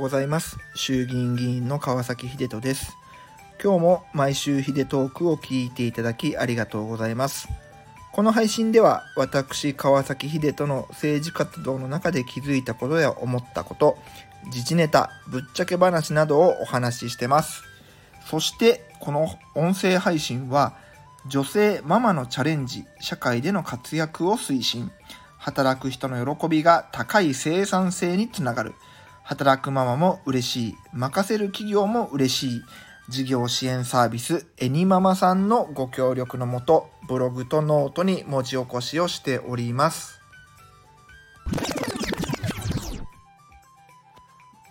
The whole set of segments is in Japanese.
ございます。衆議院議員の川崎秀人です。今日も毎週秀トークを聞いていただきありがとうございます。この配信では私川崎秀人の政治活動の中で気づいたことや思ったこと自治ネタぶっちゃけ話などをお話ししてます。そしてこの音声配信は女性ママのチャレンジ社会での活躍を推進。働く人の喜びが高い生産性につながる。働くママも嬉しい。任せる企業も嬉しい。事業支援サービスエニママさんのご協力のもとブログとノートに文字起こしをしております。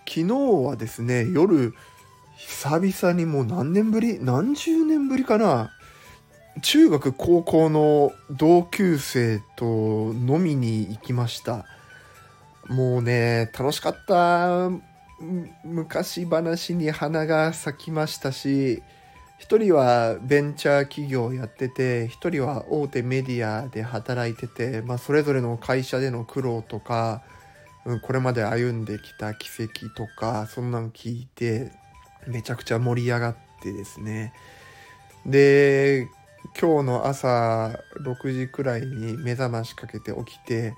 昨日はですね夜久々にもう何年ぶり？何十年ぶりかな？中学高校の同級生と飲みに行きました。もうね楽しかった昔話に花が咲きましたし一人はベンチャー企業やってて一人は大手メディアで働いてて、まあ、それぞれの会社での苦労とか、うん、これまで歩んできた奇跡とかそんなの聞いてめちゃくちゃ盛り上がってですね。で今日の朝6時くらいに目覚ましかけて起きて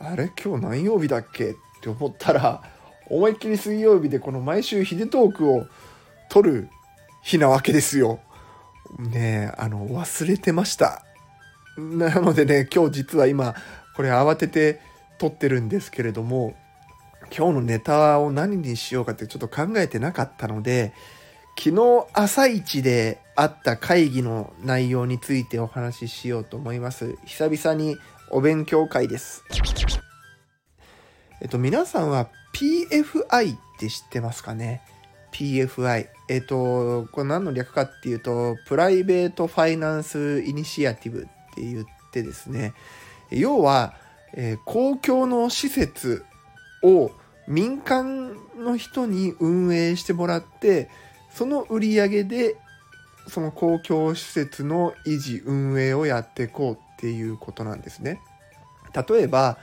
あれ？今日何曜日だっけ？って思ったら思いっきり水曜日でこの毎週ヒデトークを撮る日なわけですよ。ねえあの忘れてました。なのでね今日実は今これ慌てて撮ってるんですけれども今日のネタを何にしようかってちょっと考えてなかったので昨日朝一であった会議の内容についてお話ししようと思います。久々にお勉強会です。えっと、皆さんは PFI って知ってますかね ?PFI。えっと、これ何の略かっていうと、プライベートファイナンスイニシアティブって言ってですね、要は、えー、公共の施設を民間の人に運営してもらって、その売り上げで、その公共施設の維持運営をやっていこうっていうことなんですね。例えば、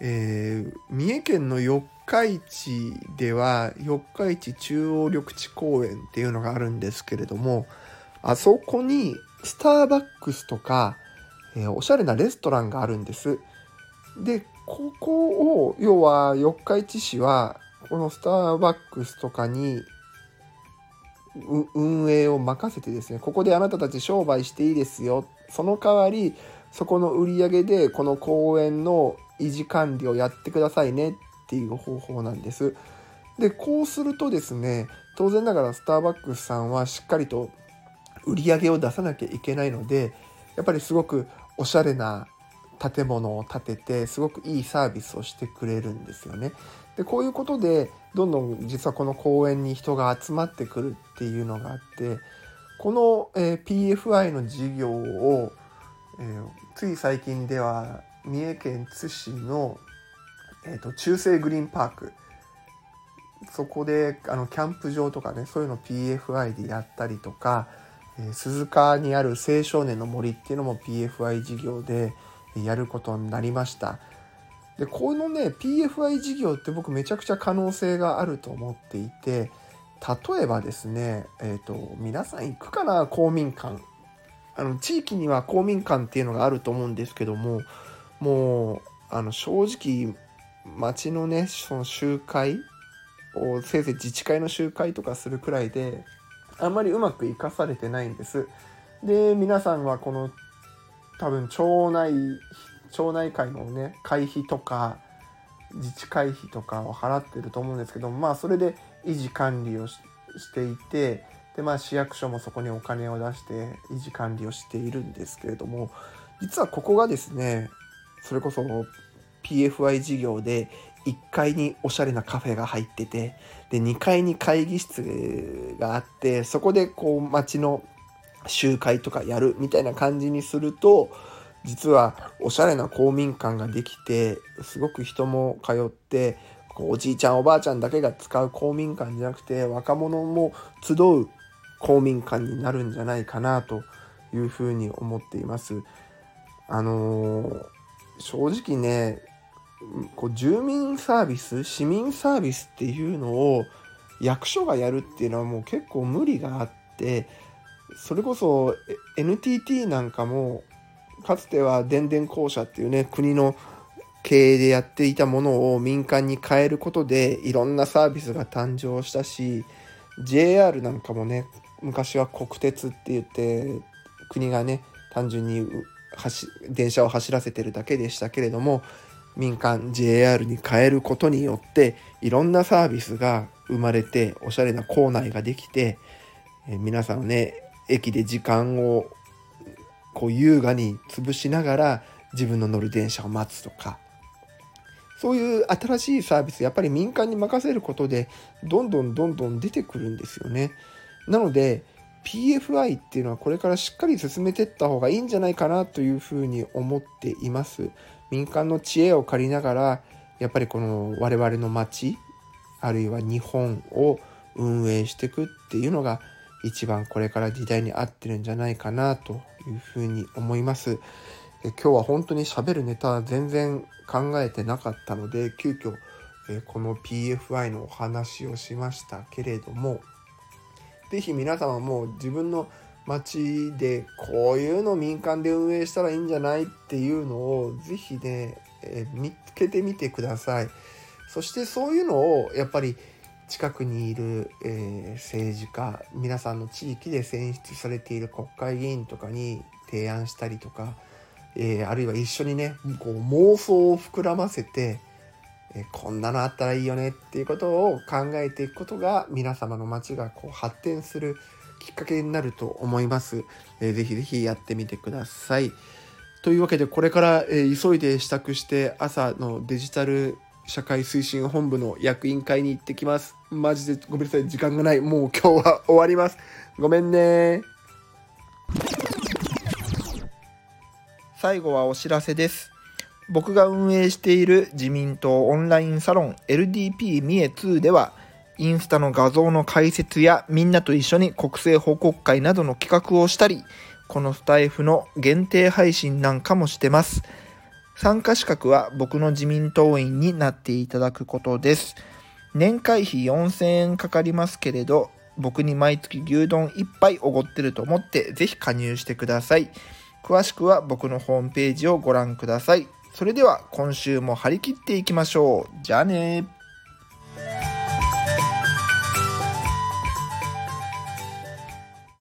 えー、三重県の四日市では四日市中央緑地公園っていうのがあるんですけれどもあそこにスターバックスとか、えー、おしゃれなレストランがあるんですでここを要は四日市市はこのスターバックスとかに運営を任せてですねここであなたたち商売していいですよその代わりそこの売り上げでこの公園の維持管理をやってくださいねっていう方法なんです。でこうするとですね当然ながらスターバックスさんはしっかりと売り上げを出さなきゃいけないのでやっぱりすごくおしゃれな建物を建ててすごくいいサービスをしてくれるんですよね。でこういうことでどんどん実はこの公園に人が集まってくるっていうのがあってこの、え、PFI の事業を、えー、つい最近では三重県津市の、えーと、中世グリーンパークそこであのキャンプ場とかねそういうの PFI でやったりとか、えー、鈴鹿にある青少年の森っていうのも PFI 事業でやることになりました。でこのね PFI 事業って僕めちゃくちゃ可能性があると思っていて例えばですね、えーと皆さん行くかな公民館あの地域には公民館っていうのがあると思うんですけどももうあの正直町のねその集会をせいぜい自治会の集会とかするくらいであんまりうまく生かされてないんです。で皆さんはこの多分町内町内会のね会費とか自治会費とかを払ってると思うんですけどまあそれで維持管理をしていてでまあ市役所もそこにお金を出して維持管理をしているんですけれども実はここがですねそれこそ PFI 事業で1階におしゃれなカフェが入っててで2階に会議室があってそこでこう街の集会とかやるみたいな感じにすると実はおしゃれな公民館ができてすごく人も通っておじいちゃんおばあちゃんだけが使う公民館じゃなくて若者も集う公民館になるんじゃないかなというふうに思っています。あのー正直ねこう住民サービス市民サービスっていうのを役所がやるっていうのはもう結構無理があってそれこそ NTT なんかもかつては電電公社っていうね国の経営でやっていたものを民間に変えることでいろんなサービスが誕生したし JR なんかもね昔は国鉄って言って国がね単純に電車を走らせてるだけでしたけれども民間 JR に変えることによっていろんなサービスが生まれておしゃれな構内ができて、え皆さんね駅で時間をこう優雅に潰しながら自分の乗る電車を待つとかそういう新しいサービスやっぱり民間に任せることでどんどんどんどん出てくるんですよね。なので PFI っていうのはこれからしっかり進めていった方がいいんじゃないかなというふうに思っています。民間の知恵を借りながらやっぱりこの我々の街あるいは日本を運営していくっていうのが一番これから時代に合ってるんじゃないかなというふうに思います。今日は本当にしゃべるネタは全然考えてなかったので急遽この PFI のお話をしましたけれども是非皆様も自分の町でこういうの民間で運営したらいいんじゃないっていうのを是非ね、え見つけてみてください。そしてそういうのをやっぱり近くにいる、え、政治家皆さんの地域で選出されている国会議員とかに提案したりとか、え、あるいは一緒にねこう妄想を膨らませて、こんなのあったらいいよねっていうことを考えていくことが皆様の街がこう発展するきっかけになると思います。えー、ぜひぜひやってみてください。というわけでこれから、え、急いで支度して朝のデジタル社会推進本部の役員会に行ってきます。マジでごめんなさい、時間がない。もう今日は終わります。ごめんね。最後はお知らせです。僕が運営している自民党オンラインサロン LDP 三重2では、インスタの画像の解説やみんなと一緒に国政報告会などの企画をしたり、このスタイフの限定配信なんかもしてます。参加資格は僕の自民党員になっていただくことです。年会費4000円かかりますけれど、僕に毎月牛丼1杯おごってると思ってぜひ加入してください。詳しくは僕のホームページをご覧ください。それでは今週も張り切っていきましょう。じゃあね